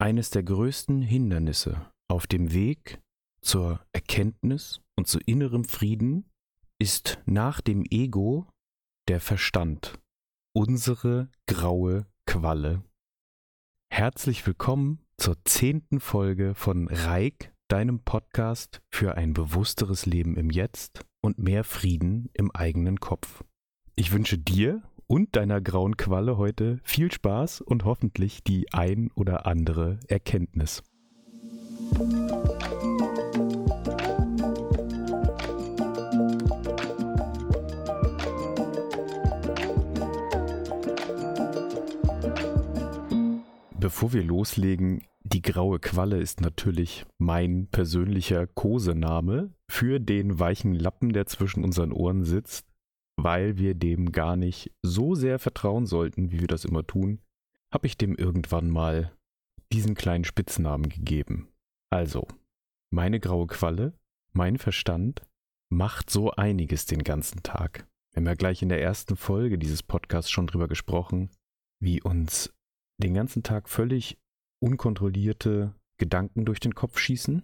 Eines der größten Hindernisse auf dem Weg zur Erkenntnis und zu innerem Frieden ist nach dem Ego der Verstand, unsere graue Qualle. Herzlich willkommen zur zehnten Folge von Reik, deinem Podcast für ein bewussteres Leben im Jetzt und mehr Frieden im eigenen Kopf. Ich wünsche dir und deiner grauen Qualle heute viel Spaß und hoffentlich die ein oder andere Erkenntnis. Bevor wir loslegen, die graue Qualle ist natürlich mein persönlicher Kosename für den weichen Lappen, der zwischen unseren Ohren sitzt weil wir dem gar nicht so sehr vertrauen sollten, wie wir das immer tun, habe ich dem irgendwann mal diesen kleinen Spitznamen gegeben. Also, meine graue Qualle, mein Verstand macht so einiges den ganzen Tag. Wir haben ja gleich in der ersten Folge dieses Podcasts schon drüber gesprochen, wie uns den ganzen Tag völlig unkontrollierte Gedanken durch den Kopf schießen.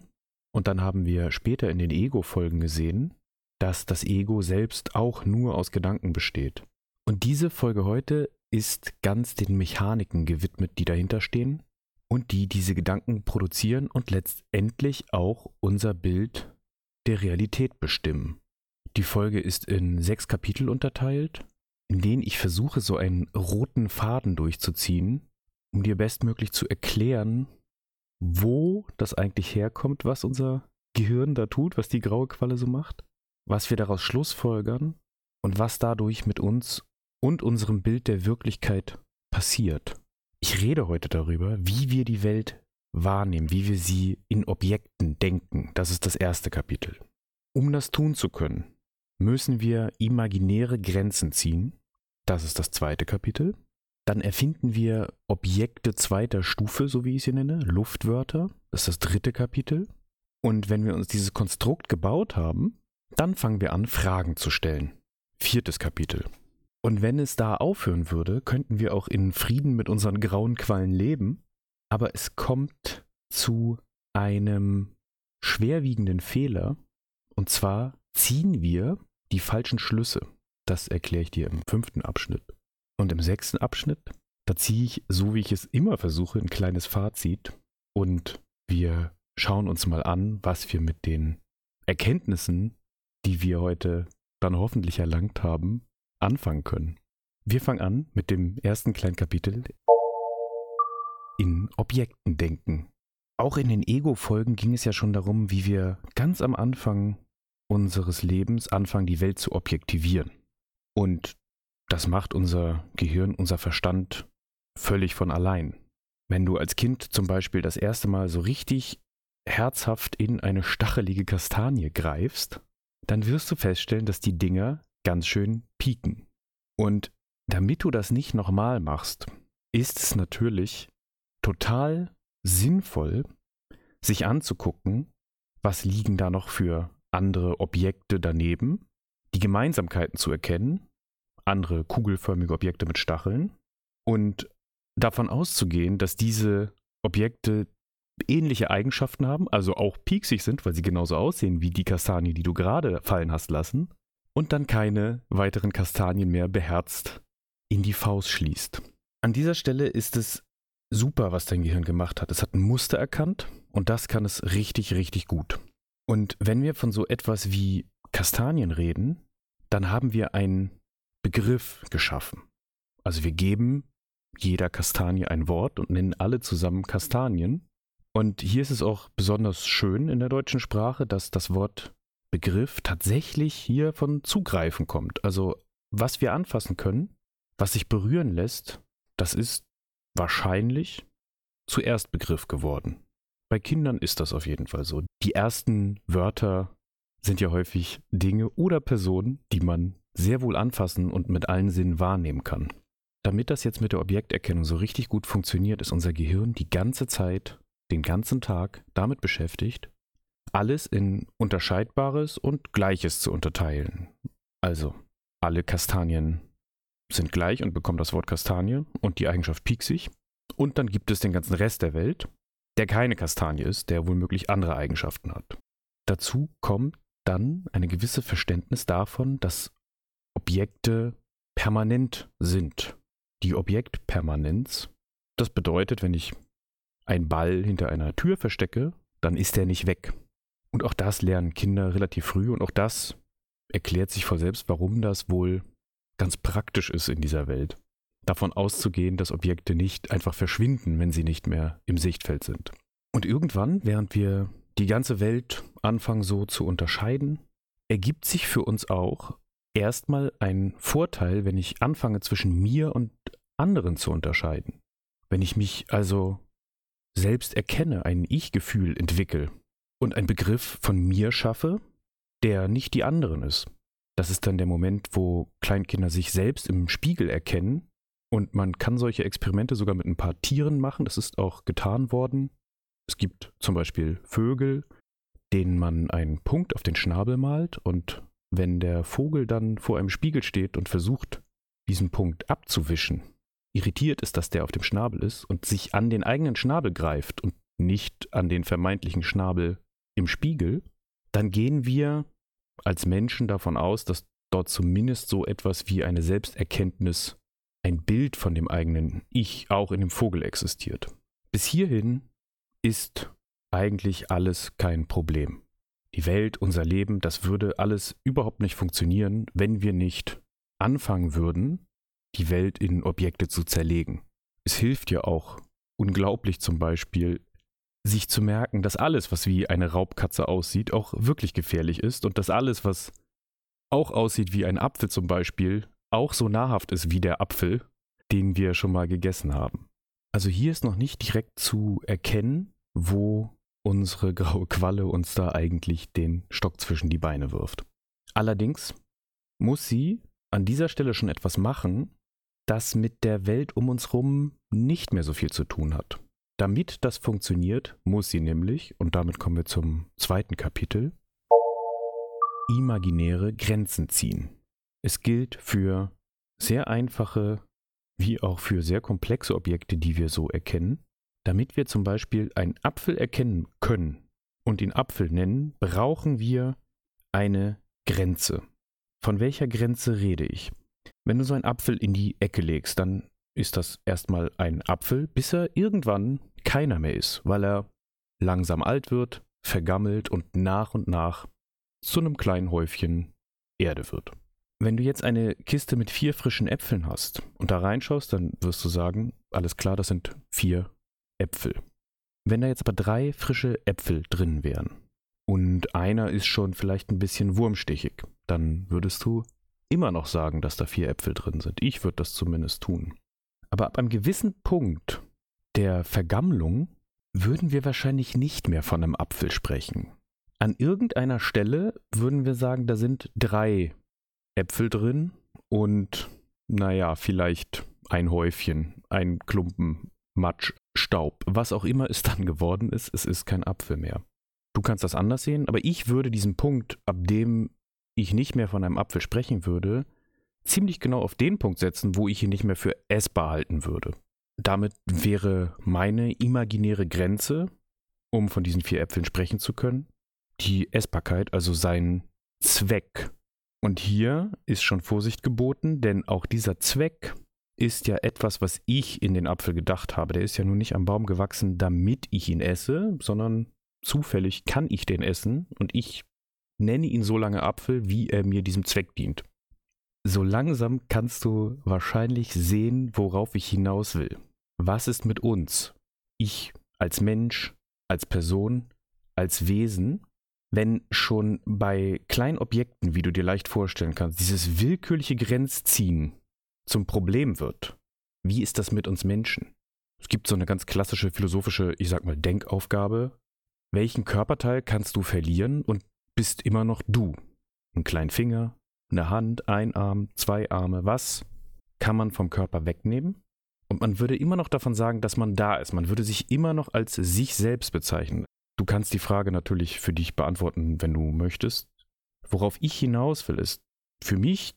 Und dann haben wir später in den Ego-Folgen gesehen, dass das Ego selbst auch nur aus Gedanken besteht. Und diese Folge heute ist ganz den Mechaniken gewidmet, die dahinter stehen und die diese Gedanken produzieren und letztendlich auch unser Bild der Realität bestimmen. Die Folge ist in sechs Kapitel unterteilt, in denen ich versuche, so einen roten Faden durchzuziehen, um dir bestmöglich zu erklären, wo das eigentlich herkommt, was unser Gehirn da tut, was die graue Qualle so macht was wir daraus schlussfolgern und was dadurch mit uns und unserem Bild der Wirklichkeit passiert. Ich rede heute darüber, wie wir die Welt wahrnehmen, wie wir sie in Objekten denken. Das ist das erste Kapitel. Um das tun zu können, müssen wir imaginäre Grenzen ziehen. Das ist das zweite Kapitel. Dann erfinden wir Objekte zweiter Stufe, so wie ich sie nenne, Luftwörter. Das ist das dritte Kapitel. Und wenn wir uns dieses Konstrukt gebaut haben, dann fangen wir an, Fragen zu stellen. Viertes Kapitel. Und wenn es da aufhören würde, könnten wir auch in Frieden mit unseren grauen Quallen leben, aber es kommt zu einem schwerwiegenden Fehler, und zwar ziehen wir die falschen Schlüsse. Das erkläre ich dir im fünften Abschnitt. Und im sechsten Abschnitt, da ziehe ich, so wie ich es immer versuche, ein kleines Fazit und wir schauen uns mal an, was wir mit den Erkenntnissen die wir heute dann hoffentlich erlangt haben, anfangen können. Wir fangen an mit dem ersten kleinen Kapitel in Objekten denken. Auch in den Ego-Folgen ging es ja schon darum, wie wir ganz am Anfang unseres Lebens anfangen, die Welt zu objektivieren. Und das macht unser Gehirn, unser Verstand völlig von allein. Wenn du als Kind zum Beispiel das erste Mal so richtig herzhaft in eine stachelige Kastanie greifst, dann wirst du feststellen, dass die Dinger ganz schön pieken. Und damit du das nicht nochmal machst, ist es natürlich total sinnvoll, sich anzugucken, was liegen da noch für andere Objekte daneben, die Gemeinsamkeiten zu erkennen, andere kugelförmige Objekte mit Stacheln und davon auszugehen, dass diese Objekte ähnliche Eigenschaften haben, also auch pieksig sind, weil sie genauso aussehen wie die Kastanie, die du gerade fallen hast lassen, und dann keine weiteren Kastanien mehr beherzt in die Faust schließt. An dieser Stelle ist es super, was dein Gehirn gemacht hat. Es hat ein Muster erkannt und das kann es richtig, richtig gut. Und wenn wir von so etwas wie Kastanien reden, dann haben wir einen Begriff geschaffen. Also wir geben jeder Kastanie ein Wort und nennen alle zusammen Kastanien und hier ist es auch besonders schön in der deutschen Sprache, dass das Wort Begriff tatsächlich hier von Zugreifen kommt. Also was wir anfassen können, was sich berühren lässt, das ist wahrscheinlich zuerst Begriff geworden. Bei Kindern ist das auf jeden Fall so. Die ersten Wörter sind ja häufig Dinge oder Personen, die man sehr wohl anfassen und mit allen Sinnen wahrnehmen kann. Damit das jetzt mit der Objekterkennung so richtig gut funktioniert, ist unser Gehirn die ganze Zeit den ganzen Tag damit beschäftigt, alles in Unterscheidbares und Gleiches zu unterteilen. Also, alle Kastanien sind gleich und bekommen das Wort Kastanie und die Eigenschaft pieksig. Und dann gibt es den ganzen Rest der Welt. der keine Kastanie ist, der womöglich andere Eigenschaften hat. Dazu kommt dann eine gewisse Verständnis davon, dass Objekte permanent sind. Die Objektpermanenz, das bedeutet, wenn ich einen Ball hinter einer Tür verstecke, dann ist er nicht weg. Und auch das lernen Kinder relativ früh und auch das erklärt sich vor selbst, warum das wohl ganz praktisch ist in dieser Welt. Davon auszugehen, dass Objekte nicht einfach verschwinden, wenn sie nicht mehr im Sichtfeld sind. Und irgendwann, während wir die ganze Welt anfangen so zu unterscheiden, ergibt sich für uns auch erstmal ein Vorteil, wenn ich anfange zwischen mir und anderen zu unterscheiden. Wenn ich mich also selbst erkenne, ein Ich-Gefühl entwickle und einen Begriff von mir schaffe, der nicht die anderen ist. Das ist dann der Moment, wo Kleinkinder sich selbst im Spiegel erkennen und man kann solche Experimente sogar mit ein paar Tieren machen. Das ist auch getan worden. Es gibt zum Beispiel Vögel, denen man einen Punkt auf den Schnabel malt und wenn der Vogel dann vor einem Spiegel steht und versucht, diesen Punkt abzuwischen, irritiert ist, dass der auf dem Schnabel ist und sich an den eigenen Schnabel greift und nicht an den vermeintlichen Schnabel im Spiegel, dann gehen wir als Menschen davon aus, dass dort zumindest so etwas wie eine Selbsterkenntnis, ein Bild von dem eigenen Ich auch in dem Vogel existiert. Bis hierhin ist eigentlich alles kein Problem. Die Welt, unser Leben, das würde alles überhaupt nicht funktionieren, wenn wir nicht anfangen würden, die Welt in Objekte zu zerlegen. Es hilft ja auch unglaublich zum Beispiel, sich zu merken, dass alles, was wie eine Raubkatze aussieht, auch wirklich gefährlich ist und dass alles, was auch aussieht wie ein Apfel zum Beispiel, auch so nahrhaft ist wie der Apfel, den wir schon mal gegessen haben. Also hier ist noch nicht direkt zu erkennen, wo unsere graue Qualle uns da eigentlich den Stock zwischen die Beine wirft. Allerdings muss sie an dieser Stelle schon etwas machen, das mit der Welt um uns herum nicht mehr so viel zu tun hat. Damit das funktioniert, muss sie nämlich, und damit kommen wir zum zweiten Kapitel, imaginäre Grenzen ziehen. Es gilt für sehr einfache wie auch für sehr komplexe Objekte, die wir so erkennen. Damit wir zum Beispiel einen Apfel erkennen können und ihn Apfel nennen, brauchen wir eine Grenze. Von welcher Grenze rede ich? Wenn du so einen Apfel in die Ecke legst, dann ist das erstmal ein Apfel, bis er irgendwann keiner mehr ist, weil er langsam alt wird, vergammelt und nach und nach zu einem kleinen Häufchen Erde wird. Wenn du jetzt eine Kiste mit vier frischen Äpfeln hast und da reinschaust, dann wirst du sagen, alles klar, das sind vier Äpfel. Wenn da jetzt aber drei frische Äpfel drin wären und einer ist schon vielleicht ein bisschen wurmstichig, dann würdest du immer noch sagen, dass da vier Äpfel drin sind. Ich würde das zumindest tun. Aber ab einem gewissen Punkt der Vergammlung würden wir wahrscheinlich nicht mehr von einem Apfel sprechen. An irgendeiner Stelle würden wir sagen, da sind drei Äpfel drin und naja, vielleicht ein Häufchen, ein Klumpen Matsch, Staub, was auch immer es dann geworden ist, es ist kein Apfel mehr. Du kannst das anders sehen, aber ich würde diesen Punkt, ab dem ich nicht mehr von einem Apfel sprechen würde, ziemlich genau auf den Punkt setzen, wo ich ihn nicht mehr für essbar halten würde. Damit wäre meine imaginäre Grenze, um von diesen vier Äpfeln sprechen zu können, die Essbarkeit, also sein Zweck. Und hier ist schon Vorsicht geboten, denn auch dieser Zweck ist ja etwas, was ich in den Apfel gedacht habe. Der ist ja nun nicht am Baum gewachsen, damit ich ihn esse, sondern zufällig kann ich den essen und ich nenne ihn so lange Apfel, wie er mir diesem Zweck dient. So langsam kannst du wahrscheinlich sehen, worauf ich hinaus will. Was ist mit uns? Ich als Mensch, als Person, als Wesen, wenn schon bei kleinen Objekten, wie du dir leicht vorstellen kannst, dieses willkürliche Grenzziehen zum Problem wird. Wie ist das mit uns Menschen? Es gibt so eine ganz klassische philosophische, ich sag mal, Denkaufgabe. Welchen Körperteil kannst du verlieren und bist immer noch du. Ein kleinen Finger, eine Hand, ein Arm, zwei Arme, was kann man vom Körper wegnehmen? Und man würde immer noch davon sagen, dass man da ist. Man würde sich immer noch als sich selbst bezeichnen. Du kannst die Frage natürlich für dich beantworten, wenn du möchtest. Worauf ich hinaus will, ist, für mich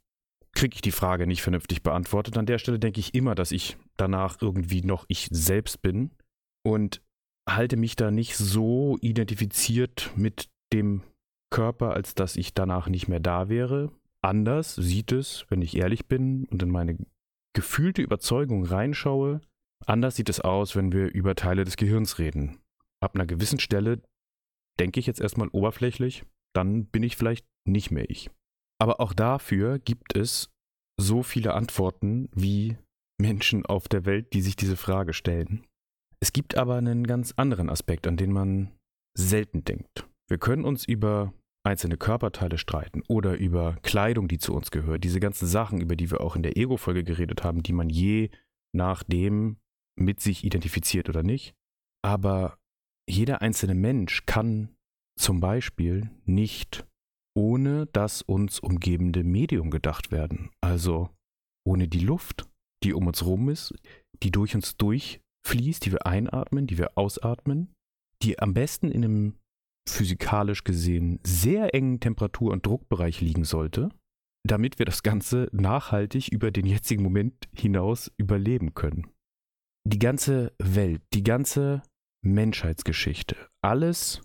kriege ich die Frage nicht vernünftig beantwortet. An der Stelle denke ich immer, dass ich danach irgendwie noch ich selbst bin. Und halte mich da nicht so identifiziert mit dem Körper, als dass ich danach nicht mehr da wäre. Anders sieht es, wenn ich ehrlich bin und in meine gefühlte Überzeugung reinschaue, anders sieht es aus, wenn wir über Teile des Gehirns reden. Ab einer gewissen Stelle denke ich jetzt erstmal oberflächlich, dann bin ich vielleicht nicht mehr ich. Aber auch dafür gibt es so viele Antworten wie Menschen auf der Welt, die sich diese Frage stellen. Es gibt aber einen ganz anderen Aspekt, an den man selten denkt. Wir können uns über einzelne Körperteile streiten oder über Kleidung, die zu uns gehört, diese ganzen Sachen, über die wir auch in der Ego-Folge geredet haben, die man je nachdem mit sich identifiziert oder nicht. Aber jeder einzelne Mensch kann zum Beispiel nicht ohne das uns umgebende Medium gedacht werden. Also ohne die Luft, die um uns rum ist, die durch uns durchfließt, die wir einatmen, die wir ausatmen, die am besten in einem physikalisch gesehen sehr engen Temperatur- und Druckbereich liegen sollte, damit wir das Ganze nachhaltig über den jetzigen Moment hinaus überleben können. Die ganze Welt, die ganze Menschheitsgeschichte, alles,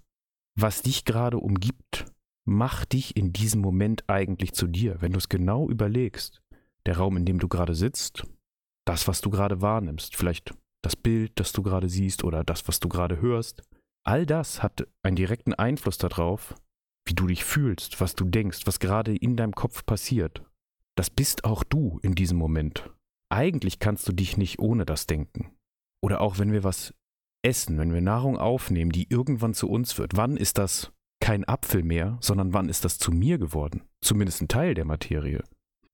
was dich gerade umgibt, macht dich in diesem Moment eigentlich zu dir, wenn du es genau überlegst. Der Raum, in dem du gerade sitzt, das, was du gerade wahrnimmst, vielleicht das Bild, das du gerade siehst oder das, was du gerade hörst, All das hat einen direkten Einfluss darauf, wie du dich fühlst, was du denkst, was gerade in deinem Kopf passiert. Das bist auch du in diesem Moment. Eigentlich kannst du dich nicht ohne das denken. Oder auch wenn wir was essen, wenn wir Nahrung aufnehmen, die irgendwann zu uns wird, wann ist das kein Apfel mehr, sondern wann ist das zu mir geworden? Zumindest ein Teil der Materie.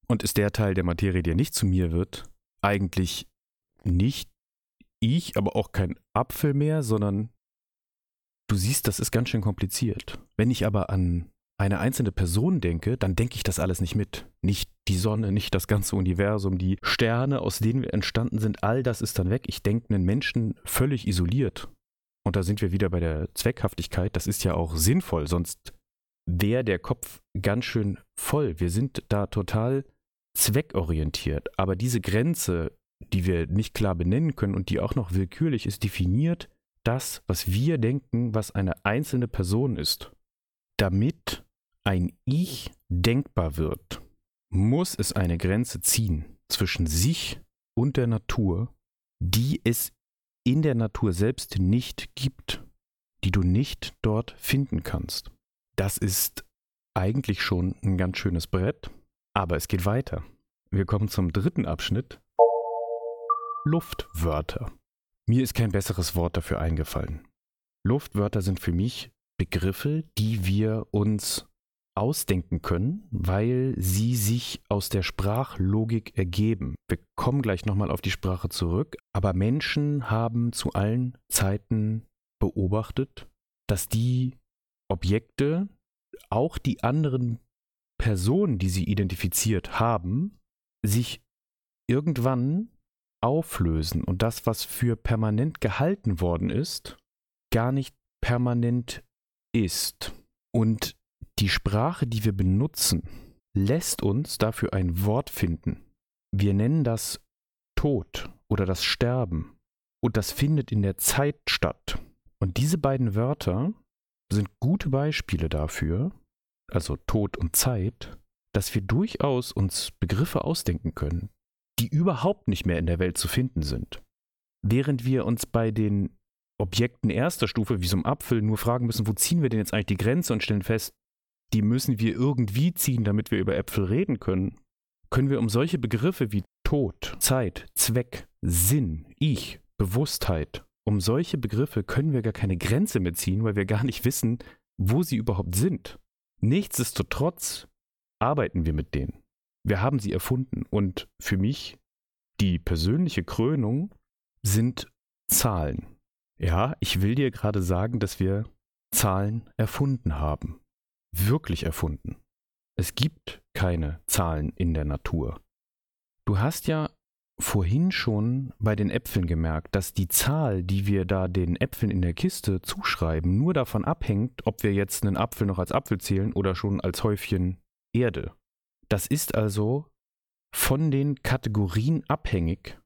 Und ist der Teil der Materie, der nicht zu mir wird, eigentlich nicht ich, aber auch kein Apfel mehr, sondern Du siehst, das ist ganz schön kompliziert. Wenn ich aber an eine einzelne Person denke, dann denke ich das alles nicht mit. Nicht die Sonne, nicht das ganze Universum, die Sterne, aus denen wir entstanden sind, all das ist dann weg. Ich denke einen Menschen völlig isoliert. Und da sind wir wieder bei der Zweckhaftigkeit. Das ist ja auch sinnvoll, sonst wäre der Kopf ganz schön voll. Wir sind da total zweckorientiert. Aber diese Grenze, die wir nicht klar benennen können und die auch noch willkürlich ist, definiert das, was wir denken, was eine einzelne Person ist. Damit ein Ich denkbar wird, muss es eine Grenze ziehen zwischen sich und der Natur, die es in der Natur selbst nicht gibt, die du nicht dort finden kannst. Das ist eigentlich schon ein ganz schönes Brett, aber es geht weiter. Wir kommen zum dritten Abschnitt. Luftwörter. Mir ist kein besseres Wort dafür eingefallen. Luftwörter sind für mich Begriffe, die wir uns ausdenken können, weil sie sich aus der Sprachlogik ergeben. Wir kommen gleich nochmal auf die Sprache zurück, aber Menschen haben zu allen Zeiten beobachtet, dass die Objekte, auch die anderen Personen, die sie identifiziert haben, sich irgendwann auflösen und das, was für permanent gehalten worden ist, gar nicht permanent ist. Und die Sprache, die wir benutzen, lässt uns dafür ein Wort finden. Wir nennen das Tod oder das Sterben. Und das findet in der Zeit statt. Und diese beiden Wörter sind gute Beispiele dafür, also Tod und Zeit, dass wir durchaus uns Begriffe ausdenken können, die überhaupt nicht mehr in der Welt zu finden sind. Während wir uns bei den Objekten erster Stufe, wie so ein Apfel, nur fragen müssen, wo ziehen wir denn jetzt eigentlich die Grenze und stellen fest, die müssen wir irgendwie ziehen, damit wir über Äpfel reden können, können wir um solche Begriffe wie Tod, Zeit, Zweck, Sinn, Ich, Bewusstheit, um solche Begriffe können wir gar keine Grenze mehr ziehen, weil wir gar nicht wissen, wo sie überhaupt sind. Nichtsdestotrotz arbeiten wir mit denen. Wir haben sie erfunden. Und für mich die persönliche Krönung sind Zahlen. Ja, ich will dir gerade sagen, dass wir Zahlen erfunden haben. Wirklich erfunden. Es gibt keine Zahlen in der Natur. Du hast ja vorhin schon bei den Äpfeln gemerkt, dass die Zahl, die wir da den Äpfeln in der Kiste zuschreiben, nur davon abhängt, ob wir jetzt einen Apfel noch als Apfel zählen oder schon als Häufchen Erde. Das ist also von den Kategorien abhängig,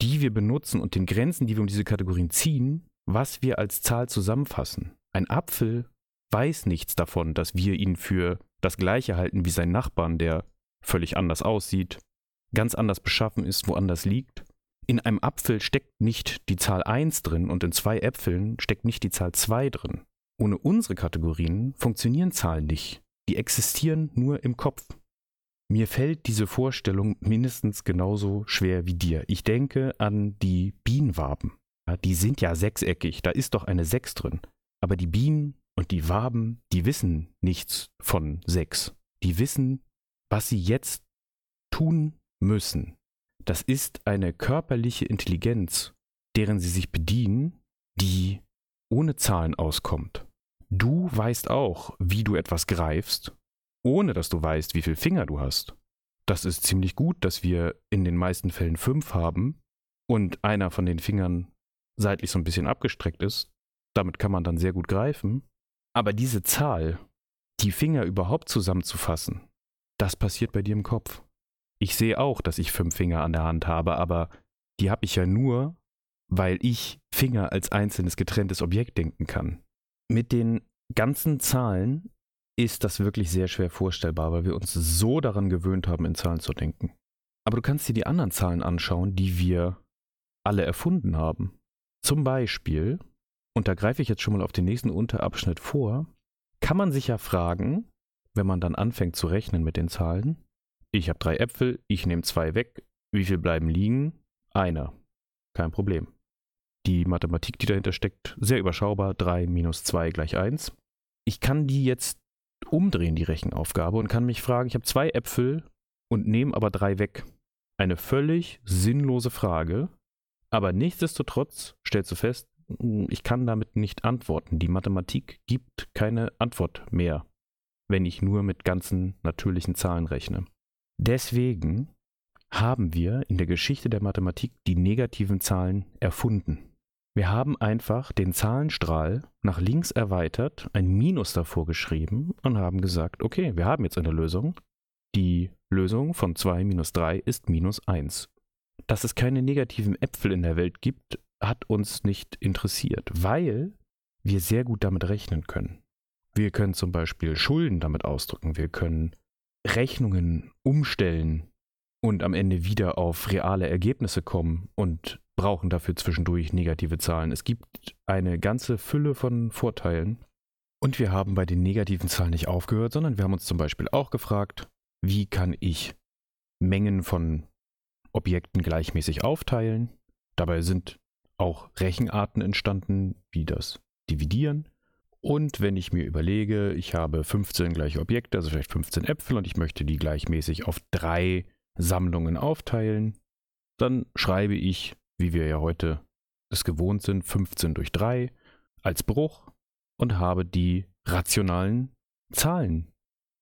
die wir benutzen und den Grenzen, die wir um diese Kategorien ziehen, was wir als Zahl zusammenfassen. Ein Apfel weiß nichts davon, dass wir ihn für das gleiche halten wie sein Nachbarn, der völlig anders aussieht, ganz anders beschaffen ist, woanders liegt. In einem Apfel steckt nicht die Zahl 1 drin und in zwei Äpfeln steckt nicht die Zahl 2 drin. Ohne unsere Kategorien funktionieren Zahlen nicht. Die existieren nur im Kopf. Mir fällt diese Vorstellung mindestens genauso schwer wie dir. Ich denke an die Bienenwaben. Die sind ja sechseckig, da ist doch eine 6 drin. Aber die Bienen und die Waben, die wissen nichts von 6. Die wissen, was sie jetzt tun müssen. Das ist eine körperliche Intelligenz, deren sie sich bedienen, die ohne Zahlen auskommt. Du weißt auch, wie du etwas greifst, ohne dass du weißt, wie viele Finger du hast. Das ist ziemlich gut, dass wir in den meisten Fällen fünf haben und einer von den Fingern seitlich so ein bisschen abgestreckt ist. Damit kann man dann sehr gut greifen. Aber diese Zahl, die Finger überhaupt zusammenzufassen, das passiert bei dir im Kopf. Ich sehe auch, dass ich fünf Finger an der Hand habe, aber die habe ich ja nur, weil ich Finger als einzelnes getrenntes Objekt denken kann. Mit den ganzen Zahlen ist das wirklich sehr schwer vorstellbar, weil wir uns so daran gewöhnt haben, in Zahlen zu denken. Aber du kannst dir die anderen Zahlen anschauen, die wir alle erfunden haben. Zum Beispiel, und da greife ich jetzt schon mal auf den nächsten Unterabschnitt vor, kann man sich ja fragen, wenn man dann anfängt zu rechnen mit den Zahlen, ich habe drei Äpfel, ich nehme zwei weg. Wie viel bleiben liegen? Einer. Kein Problem. Die Mathematik, die dahinter steckt, sehr überschaubar. 3 minus 2 gleich 1. Ich kann die jetzt umdrehen, die Rechenaufgabe, und kann mich fragen, ich habe zwei Äpfel und nehme aber drei weg. Eine völlig sinnlose Frage, aber nichtsdestotrotz stellst du fest, ich kann damit nicht antworten. Die Mathematik gibt keine Antwort mehr, wenn ich nur mit ganzen natürlichen Zahlen rechne. Deswegen haben wir in der Geschichte der Mathematik die negativen Zahlen erfunden. Wir haben einfach den Zahlenstrahl nach links erweitert, ein Minus davor geschrieben und haben gesagt, okay, wir haben jetzt eine Lösung. Die Lösung von 2 minus 3 ist minus 1. Dass es keine negativen Äpfel in der Welt gibt, hat uns nicht interessiert, weil wir sehr gut damit rechnen können. Wir können zum Beispiel Schulden damit ausdrücken, wir können Rechnungen umstellen und am Ende wieder auf reale Ergebnisse kommen und brauchen dafür zwischendurch negative Zahlen. Es gibt eine ganze Fülle von Vorteilen. Und wir haben bei den negativen Zahlen nicht aufgehört, sondern wir haben uns zum Beispiel auch gefragt, wie kann ich Mengen von Objekten gleichmäßig aufteilen? Dabei sind auch Rechenarten entstanden, wie das Dividieren. Und wenn ich mir überlege, ich habe 15 gleiche Objekte, also vielleicht 15 Äpfel und ich möchte die gleichmäßig auf drei Sammlungen aufteilen, dann schreibe ich, wie wir ja heute es gewohnt sind, 15 durch 3 als Bruch und habe die rationalen Zahlen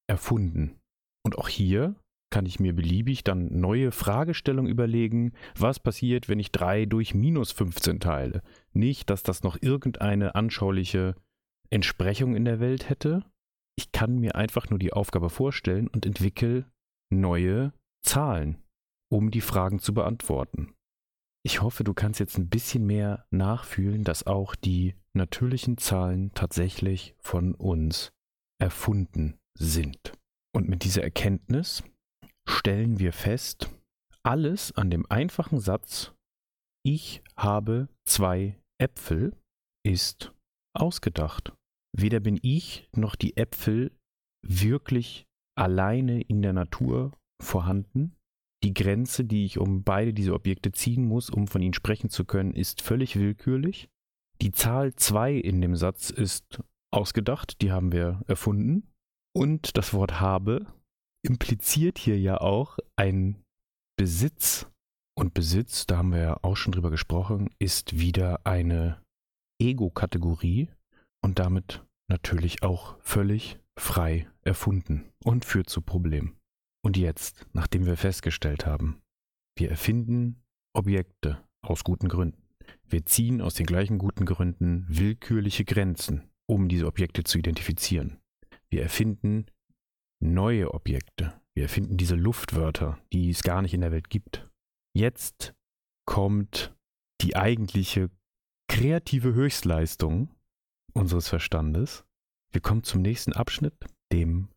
erfunden. Und auch hier kann ich mir beliebig dann neue Fragestellungen überlegen, was passiert, wenn ich 3 durch minus 15 teile. Nicht, dass das noch irgendeine anschauliche Entsprechung in der Welt hätte. Ich kann mir einfach nur die Aufgabe vorstellen und entwickle neue Zahlen, um die Fragen zu beantworten. Ich hoffe, du kannst jetzt ein bisschen mehr nachfühlen, dass auch die natürlichen Zahlen tatsächlich von uns erfunden sind. Und mit dieser Erkenntnis stellen wir fest, alles an dem einfachen Satz, ich habe zwei Äpfel, ist ausgedacht. Weder bin ich noch die Äpfel wirklich alleine in der Natur vorhanden. Die Grenze, die ich um beide diese Objekte ziehen muss, um von ihnen sprechen zu können, ist völlig willkürlich. Die Zahl 2 in dem Satz ist ausgedacht, die haben wir erfunden. Und das Wort habe impliziert hier ja auch ein Besitz. Und Besitz, da haben wir ja auch schon drüber gesprochen, ist wieder eine Ego-Kategorie und damit natürlich auch völlig frei erfunden und führt zu Problemen. Und jetzt, nachdem wir festgestellt haben, wir erfinden Objekte aus guten Gründen. Wir ziehen aus den gleichen guten Gründen willkürliche Grenzen, um diese Objekte zu identifizieren. Wir erfinden neue Objekte. Wir erfinden diese Luftwörter, die es gar nicht in der Welt gibt. Jetzt kommt die eigentliche kreative Höchstleistung unseres Verstandes. Wir kommen zum nächsten Abschnitt, dem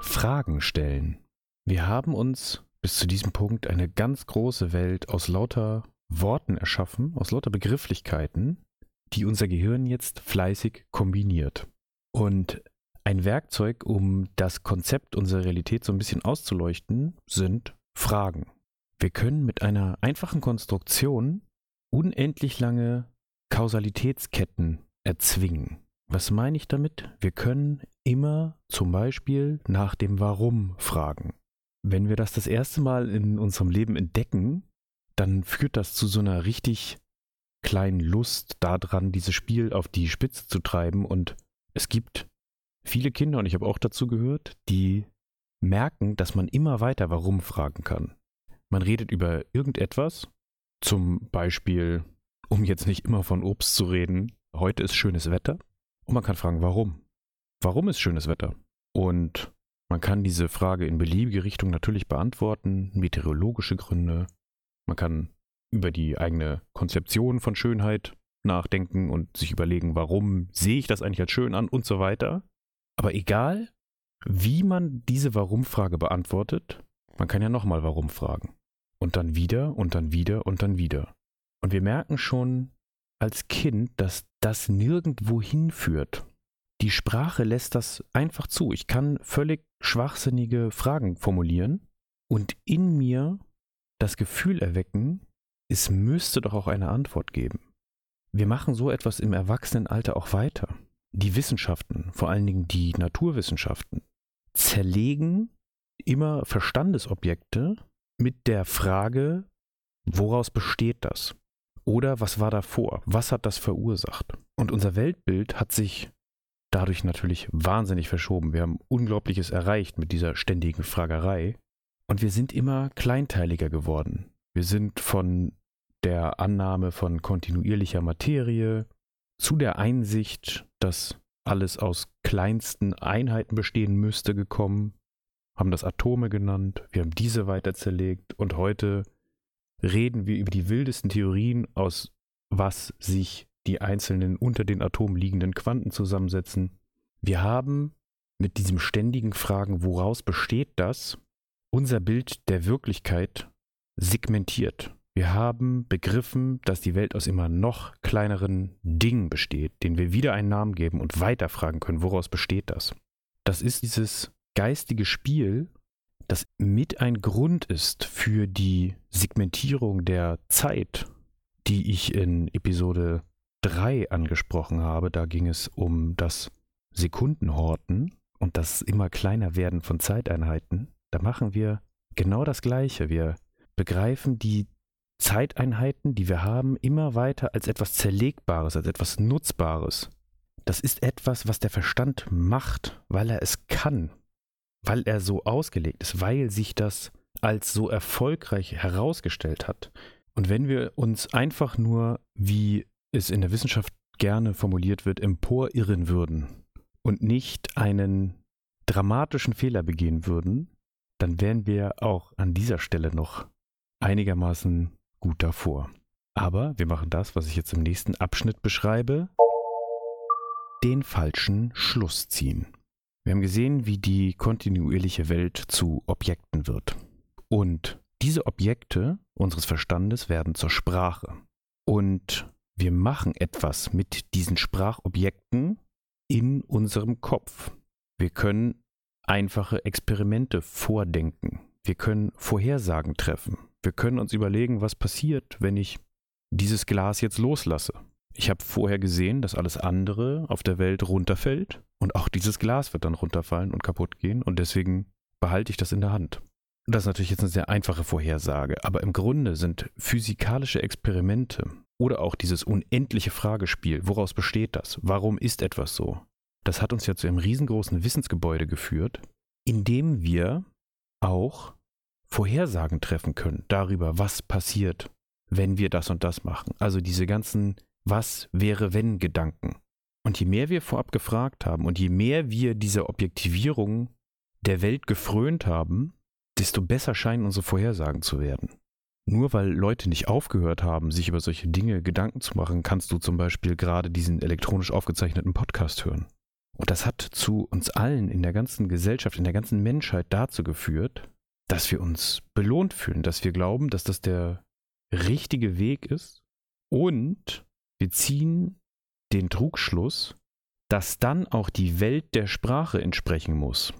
Fragen stellen. Wir haben uns bis zu diesem Punkt eine ganz große Welt aus lauter Worten erschaffen, aus lauter Begrifflichkeiten, die unser Gehirn jetzt fleißig kombiniert. Und ein Werkzeug, um das Konzept unserer Realität so ein bisschen auszuleuchten, sind Fragen. Wir können mit einer einfachen Konstruktion unendlich lange Kausalitätsketten erzwingen. Was meine ich damit? Wir können immer zum Beispiel nach dem Warum fragen. Wenn wir das das erste Mal in unserem Leben entdecken, dann führt das zu so einer richtig kleinen Lust daran, dieses Spiel auf die Spitze zu treiben. Und es gibt viele Kinder, und ich habe auch dazu gehört, die merken, dass man immer weiter Warum fragen kann. Man redet über irgendetwas, zum Beispiel, um jetzt nicht immer von Obst zu reden, heute ist schönes Wetter. Und man kann fragen, warum? Warum ist schönes Wetter? Und man kann diese Frage in beliebige Richtung natürlich beantworten, meteorologische Gründe. Man kann über die eigene Konzeption von Schönheit nachdenken und sich überlegen, warum sehe ich das eigentlich als schön an und so weiter. Aber egal, wie man diese Warum-Frage beantwortet, man kann ja nochmal Warum fragen. Und dann wieder und dann wieder und dann wieder. Und wir merken schon als Kind, dass das nirgendwo hinführt. Die Sprache lässt das einfach zu. Ich kann völlig schwachsinnige Fragen formulieren und in mir das Gefühl erwecken, es müsste doch auch eine Antwort geben. Wir machen so etwas im Erwachsenenalter auch weiter. Die Wissenschaften, vor allen Dingen die Naturwissenschaften, zerlegen immer Verstandesobjekte mit der Frage, woraus besteht das? Oder was war davor? Was hat das verursacht? Und unser Weltbild hat sich dadurch natürlich wahnsinnig verschoben. Wir haben Unglaubliches erreicht mit dieser ständigen Fragerei. Und wir sind immer kleinteiliger geworden. Wir sind von der Annahme von kontinuierlicher Materie zu der Einsicht, dass alles aus kleinsten Einheiten bestehen müsste, gekommen haben das Atome genannt, wir haben diese weiter zerlegt und heute reden wir über die wildesten Theorien, aus was sich die einzelnen unter den Atomen liegenden Quanten zusammensetzen. Wir haben mit diesem ständigen Fragen, woraus besteht das, unser Bild der Wirklichkeit segmentiert. Wir haben begriffen, dass die Welt aus immer noch kleineren Dingen besteht, denen wir wieder einen Namen geben und weiterfragen können, woraus besteht das. Das ist dieses geistige Spiel, das mit ein Grund ist für die Segmentierung der Zeit, die ich in Episode 3 angesprochen habe. Da ging es um das Sekundenhorten und das immer kleiner werden von Zeiteinheiten. Da machen wir genau das Gleiche. Wir begreifen die Zeiteinheiten, die wir haben, immer weiter als etwas Zerlegbares, als etwas Nutzbares. Das ist etwas, was der Verstand macht, weil er es kann, weil er so ausgelegt ist, weil sich das als so erfolgreich herausgestellt hat. Und wenn wir uns einfach nur, wie es in der Wissenschaft gerne formuliert wird, emporirren würden und nicht einen dramatischen Fehler begehen würden, dann wären wir auch an dieser Stelle noch einigermaßen gut davor. Aber wir machen das, was ich jetzt im nächsten Abschnitt beschreibe, den falschen Schluss ziehen. Wir haben gesehen, wie die kontinuierliche Welt zu Objekten wird. Und diese Objekte unseres Verstandes werden zur Sprache. Und wir machen etwas mit diesen Sprachobjekten in unserem Kopf. Wir können einfache Experimente vordenken. Wir können Vorhersagen treffen. Wir können uns überlegen, was passiert, wenn ich dieses Glas jetzt loslasse. Ich habe vorher gesehen, dass alles andere auf der Welt runterfällt und auch dieses Glas wird dann runterfallen und kaputt gehen und deswegen behalte ich das in der Hand. Das ist natürlich jetzt eine sehr einfache Vorhersage, aber im Grunde sind physikalische Experimente oder auch dieses unendliche Fragespiel, woraus besteht das? Warum ist etwas so? Das hat uns ja zu einem riesengroßen Wissensgebäude geführt, in dem wir auch Vorhersagen treffen können darüber, was passiert, wenn wir das und das machen. Also diese ganzen was wäre wenn Gedanken. Und je mehr wir vorab gefragt haben und je mehr wir dieser Objektivierung der Welt gefrönt haben, desto besser scheinen unsere Vorhersagen zu werden. Nur weil Leute nicht aufgehört haben, sich über solche Dinge Gedanken zu machen, kannst du zum Beispiel gerade diesen elektronisch aufgezeichneten Podcast hören. Und das hat zu uns allen in der ganzen Gesellschaft, in der ganzen Menschheit dazu geführt, dass wir uns belohnt fühlen, dass wir glauben, dass das der richtige Weg ist. Und wir ziehen den Trugschluss, dass dann auch die Welt der Sprache entsprechen muss.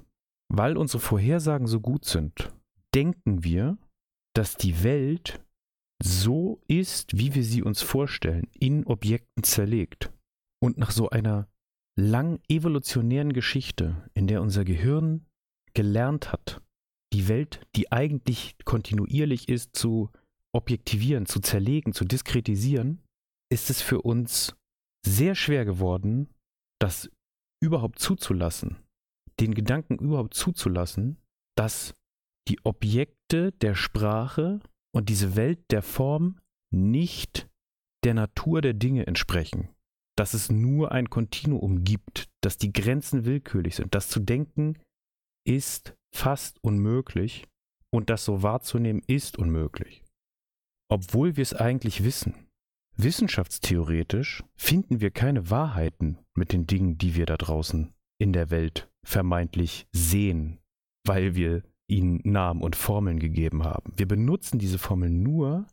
Weil unsere Vorhersagen so gut sind, denken wir, dass die Welt so ist, wie wir sie uns vorstellen, in Objekten zerlegt. Und nach so einer lang evolutionären Geschichte, in der unser Gehirn gelernt hat, die Welt, die eigentlich kontinuierlich ist, zu objektivieren, zu zerlegen, zu diskretisieren, ist es für uns sehr schwer geworden, das überhaupt zuzulassen, den Gedanken überhaupt zuzulassen, dass die Objekte der Sprache und diese Welt der Form nicht der Natur der Dinge entsprechen, dass es nur ein Kontinuum gibt, dass die Grenzen willkürlich sind. Das zu denken ist fast unmöglich und das so wahrzunehmen ist unmöglich. Obwohl wir es eigentlich wissen. Wissenschaftstheoretisch finden wir keine Wahrheiten mit den Dingen, die wir da draußen in der Welt vermeintlich sehen, weil wir ihnen Namen und Formeln gegeben haben. Wir benutzen diese Formeln nur,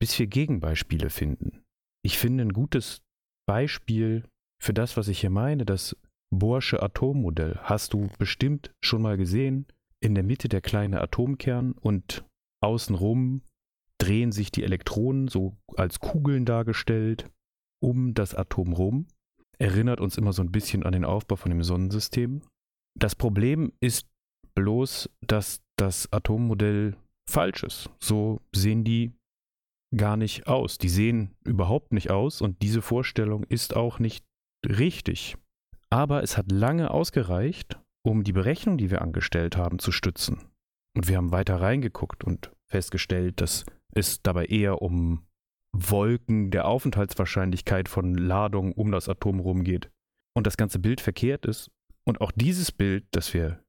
bis wir Gegenbeispiele finden. Ich finde ein gutes Beispiel für das, was ich hier meine, das Bohrsche Atommodell. Hast du bestimmt schon mal gesehen. In der Mitte der kleine Atomkern und außenrum drehen sich die Elektronen, so als Kugeln dargestellt, um das Atom rum. Erinnert uns immer so ein bisschen an den Aufbau von dem Sonnensystem. Das Problem ist bloß, dass das Atommodell falsch ist. So sehen die gar nicht aus. Die sehen überhaupt nicht aus und diese Vorstellung ist auch nicht richtig. Aber es hat lange ausgereicht, um die Berechnung, die wir angestellt haben, zu stützen. Und wir haben weiter reingeguckt und festgestellt, dass es dabei eher um Wolken der Aufenthaltswahrscheinlichkeit von Ladungen um das Atom rumgeht und das ganze Bild verkehrt ist. Und auch dieses Bild, das wir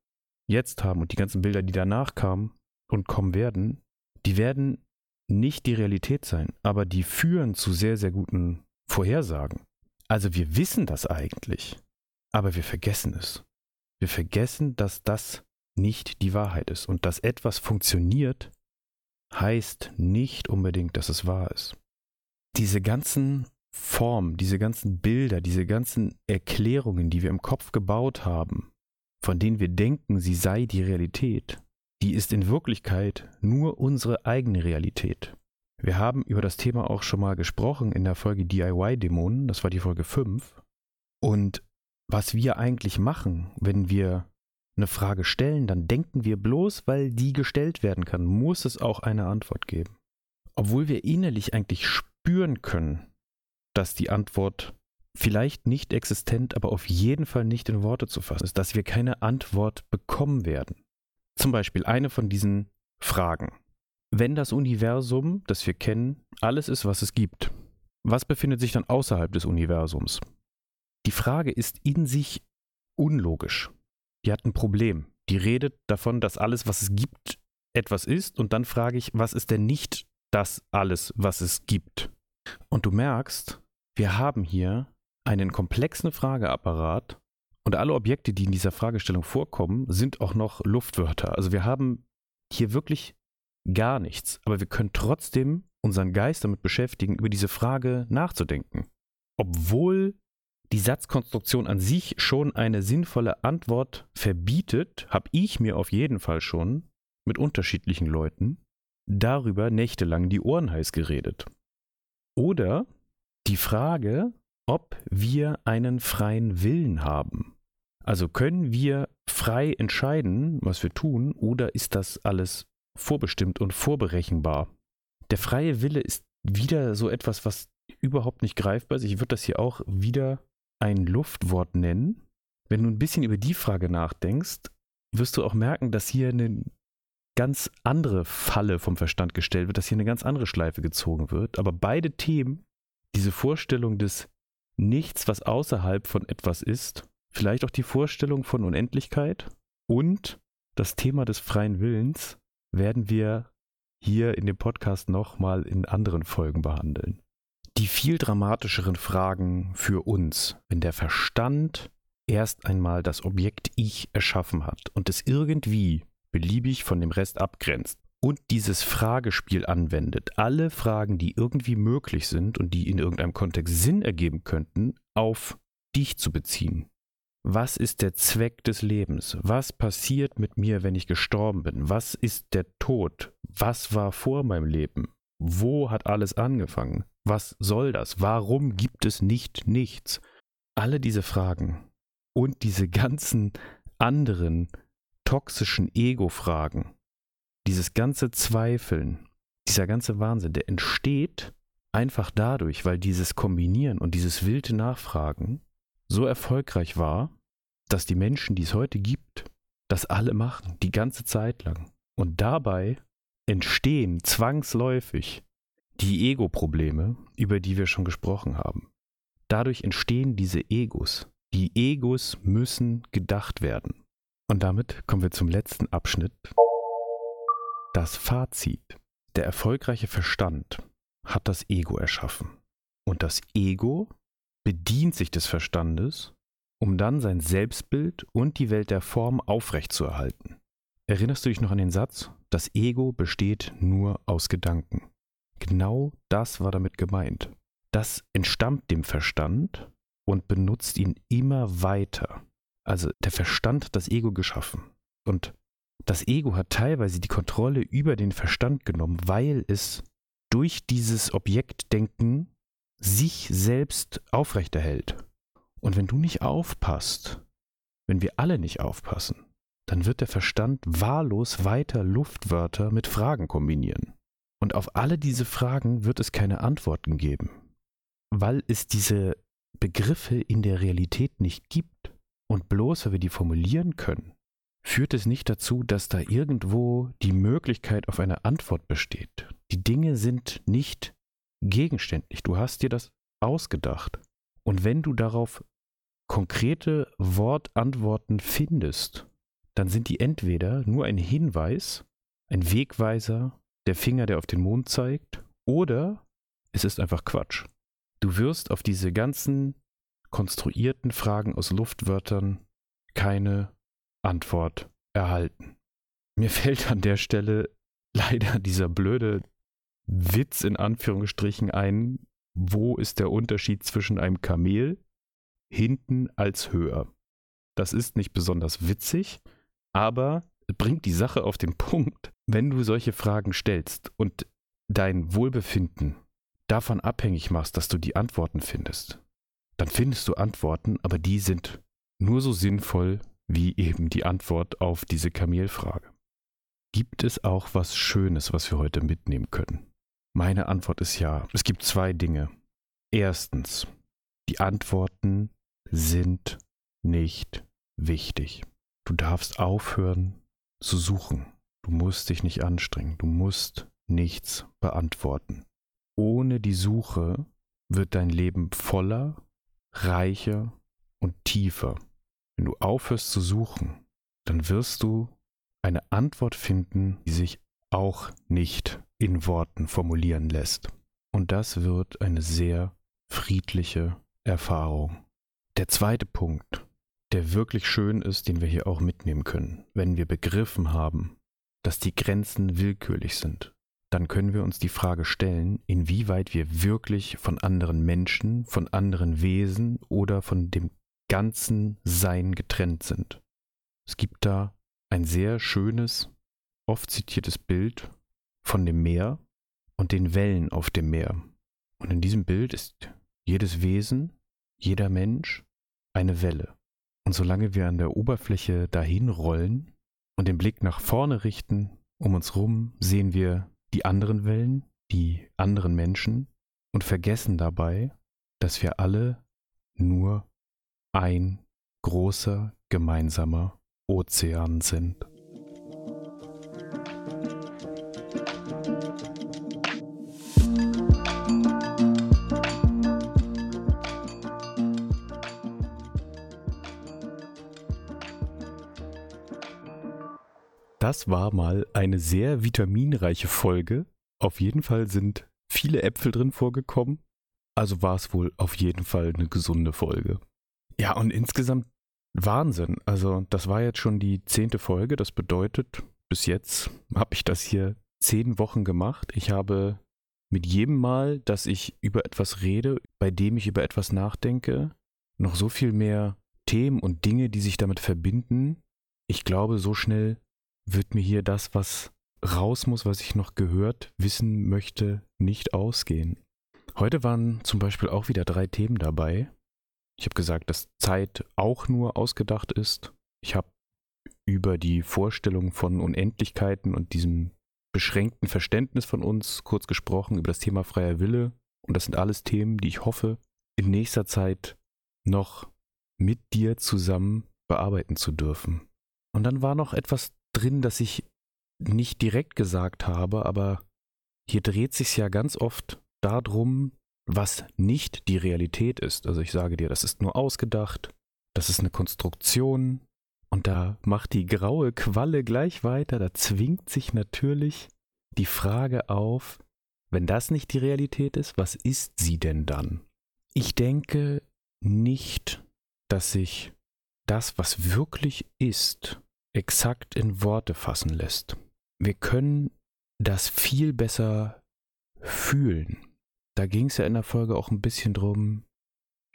jetzt haben und die ganzen Bilder, die danach kamen und kommen werden, die werden nicht die Realität sein, aber die führen zu sehr, sehr guten Vorhersagen. Also wir wissen das eigentlich, aber wir vergessen es. Wir vergessen, dass das nicht die Wahrheit ist und dass etwas funktioniert, heißt nicht unbedingt, dass es wahr ist. Diese ganzen Formen, diese ganzen Bilder, diese ganzen Erklärungen, die wir im Kopf gebaut haben, von denen wir denken, sie sei die Realität, die ist in Wirklichkeit nur unsere eigene Realität. Wir haben über das Thema auch schon mal gesprochen in der Folge DIY-Dämonen, das war die Folge 5. Und was wir eigentlich machen, wenn wir eine Frage stellen, dann denken wir bloß, weil die gestellt werden kann, muss es auch eine Antwort geben. Obwohl wir innerlich eigentlich spüren können, dass die Antwort vielleicht nicht existent, aber auf jeden Fall nicht in Worte zu fassen ist, dass wir keine Antwort bekommen werden. Zum Beispiel eine von diesen Fragen. Wenn das Universum, das wir kennen, alles ist, was es gibt, was befindet sich dann außerhalb des Universums? Die Frage ist in sich unlogisch. Die hat ein Problem. Die redet davon, dass alles, was es gibt, etwas ist. Und dann frage ich, was ist denn nicht das alles, was es gibt? Und du merkst, wir haben hier einen komplexen Frageapparat und alle Objekte, die in dieser Fragestellung vorkommen, sind auch noch Luftwörter. Also wir haben hier wirklich gar nichts, aber wir können trotzdem unseren Geist damit beschäftigen, über diese Frage nachzudenken. Obwohl die Satzkonstruktion an sich schon eine sinnvolle Antwort verbietet, habe ich mir auf jeden Fall schon mit unterschiedlichen Leuten darüber nächtelang die Ohren heiß geredet. Oder die Frage, ob wir einen freien Willen haben. Also können wir frei entscheiden, was wir tun, oder ist das alles vorbestimmt und vorberechenbar? Der freie Wille ist wieder so etwas, was überhaupt nicht greifbar ist. Ich würde das hier auch wieder ein Luftwort nennen. Wenn du ein bisschen über die Frage nachdenkst, wirst du auch merken, dass hier eine ganz andere Falle vom Verstand gestellt wird, dass hier eine ganz andere Schleife gezogen wird. Aber beide Themen, diese Vorstellung des nichts, was außerhalb von etwas ist, vielleicht auch die Vorstellung von Unendlichkeit und das Thema des freien Willens werden wir hier in dem Podcast nochmal in anderen Folgen behandeln. Die viel dramatischeren Fragen für uns, wenn der Verstand erst einmal das Objekt Ich erschaffen hat und es irgendwie beliebig von dem Rest abgrenzt und dieses Fragespiel anwendet, alle Fragen, die irgendwie möglich sind und die in irgendeinem Kontext Sinn ergeben könnten, auf dich zu beziehen. Was ist der Zweck des Lebens? Was passiert mit mir, wenn ich gestorben bin? Was ist der Tod? Was war vor meinem Leben? Wo hat alles angefangen? Was soll das? Warum gibt es nicht nichts? Alle diese Fragen und diese ganzen anderen toxischen Ego-Fragen, dieses ganze Zweifeln, dieser ganze Wahnsinn, der entsteht einfach dadurch, weil dieses Kombinieren und dieses wilde Nachfragen so erfolgreich war, dass die Menschen, die es heute gibt, das alle machen, die ganze Zeit lang. Und dabei entstehen zwangsläufig die Ego-Probleme, über die wir schon gesprochen haben. Dadurch entstehen diese Egos, die Egos müssen gedacht werden. Und damit kommen wir zum letzten Abschnitt. Das Fazit. Der erfolgreiche Verstand hat das Ego erschaffen. Und das Ego bedient sich des Verstandes, um dann sein Selbstbild und die Welt der Form aufrechtzuerhalten. Erinnerst du dich noch an den Satz? Das Ego besteht nur aus Gedanken. Genau das war damit gemeint. Das entstammt dem Verstand und benutzt ihn immer weiter. Also der Verstand hat das Ego geschaffen. Und das Ego hat teilweise die Kontrolle über den Verstand genommen, weil es durch dieses Objektdenken sich selbst aufrechterhält. Und wenn du nicht aufpasst, wenn wir alle nicht aufpassen, dann wird der Verstand wahllos weiter Luftwörter mit Fragen kombinieren. Und auf alle diese Fragen wird es keine Antworten geben, weil es diese Begriffe in der Realität nicht gibt und bloß weil wir die formulieren können, führt es nicht dazu, dass da irgendwo die Möglichkeit auf eine Antwort besteht. Die Dinge sind nicht gegenständlich. Du hast dir das ausgedacht. Und wenn du darauf konkrete Wortantworten findest, dann sind die entweder nur ein Hinweis, ein Wegweiser, der Finger, der auf den Mond zeigt, oder es ist einfach Quatsch. Du wirst auf diese ganzen konstruierten Fragen aus Luftwörtern keine Antwort erhalten. Mir fällt an der Stelle leider dieser blöde Witz in Anführungsstrichen ein, wo ist der Unterschied zwischen einem Kamel hinten als höher? Das ist nicht besonders witzig, aber bringt die Sache auf den Punkt, wenn du solche Fragen stellst und dein Wohlbefinden davon abhängig machst, dass du die Antworten findest, dann findest du Antworten, aber die sind nur so sinnvoll wie eben die Antwort auf diese Kamelfrage. Gibt es auch was Schönes, was wir heute mitnehmen können? Meine Antwort ist ja. Es gibt zwei Dinge. Erstens, die Antworten sind nicht wichtig. Du darfst aufhören zu suchen. Du musst dich nicht anstrengen. Du musst nichts beantworten. Ohne die Suche wird dein Leben voller, reicher und tiefer. Wenn du aufhörst zu suchen, dann wirst du eine Antwort finden, die sich auch nicht in Worten formulieren lässt. Und das wird eine sehr friedliche Erfahrung. Der zweite Punkt, der wirklich schön ist, den wir hier auch mitnehmen können, wenn wir begriffen haben, dass die Grenzen willkürlich sind, dann können wir uns die Frage stellen, inwieweit wir wirklich von anderen Menschen, von anderen Wesen oder von dem ganzen Sein getrennt sind. Es gibt da ein sehr schönes, oft zitiertes Bild von dem Meer und den Wellen auf dem Meer. Und in diesem Bild ist jedes Wesen, jeder Mensch eine Welle. Und solange wir an der Oberfläche dahin rollen und den Blick nach vorne richten, um uns rum, sehen wir die anderen Wellen, die anderen Menschen und vergessen dabei, dass wir alle nur ein großer gemeinsamer Ozean sind. Das war mal eine sehr vitaminreiche Folge. Auf jeden Fall sind viele Äpfel drin vorgekommen. Also war es wohl auf jeden Fall eine gesunde Folge. Ja, und insgesamt Wahnsinn. Also das war jetzt schon die zehnte Folge. Das bedeutet, bis jetzt habe ich das hier zehn Wochen gemacht. Ich habe mit jedem Mal, dass ich über etwas rede, bei dem ich über etwas nachdenke, noch so viel mehr Themen und Dinge, die sich damit verbinden. Ich glaube, so schnell wird mir hier das, was raus muss, was ich noch gehört wissen möchte, nicht ausgehen. Heute waren zum Beispiel auch wieder drei Themen dabei. Ich habe gesagt, dass Zeit auch nur ausgedacht ist. Ich habe über die Vorstellung von Unendlichkeiten und diesem beschränkten Verständnis von uns kurz gesprochen, über das Thema freier Wille. Und das sind alles Themen, die ich hoffe, in nächster Zeit noch mit dir zusammen bearbeiten zu dürfen. Und dann war noch etwas drin, das ich nicht direkt gesagt habe, aber hier dreht sich ja ganz oft darum, was nicht die Realität ist. Also ich sage dir, das ist nur ausgedacht, das ist eine Konstruktion und da macht die graue Qualle gleich weiter, da zwingt sich natürlich die Frage auf, wenn das nicht die Realität ist, was ist sie denn dann? Ich denke nicht, dass sich das, was wirklich ist, exakt in Worte fassen lässt. Wir können das viel besser fühlen. Da ging es ja in der Folge auch ein bisschen drum,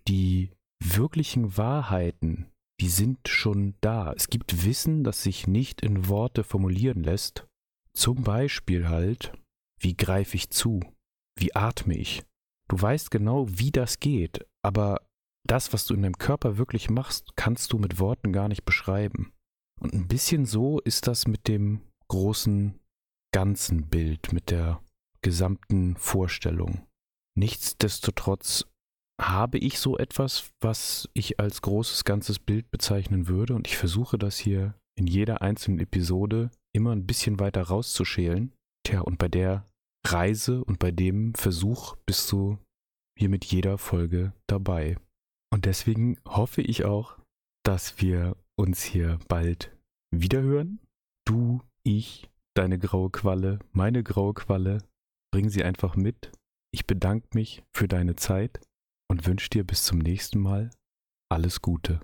die wirklichen Wahrheiten, die sind schon da. Es gibt Wissen, das sich nicht in Worte formulieren lässt. Zum Beispiel halt, wie greife ich zu? Wie atme ich? Du weißt genau, wie das geht, aber das, was du in deinem Körper wirklich machst, kannst du mit Worten gar nicht beschreiben. Und ein bisschen so ist das mit dem großen ganzen Bild, mit der gesamten Vorstellung. Nichtsdestotrotz habe ich so etwas, was ich als großes ganzes Bild bezeichnen würde und ich versuche das hier in jeder einzelnen Episode immer ein bisschen weiter rauszuschälen. Tja, und bei der Reise und bei dem Versuch bist du hier mit jeder Folge dabei. Und deswegen hoffe ich auch, dass wir uns hier bald wiederhören. Du, ich, deine graue Qualle, meine graue Qualle, bring sie einfach mit. Ich bedanke mich für deine Zeit und wünsche dir bis zum nächsten Mal alles Gute.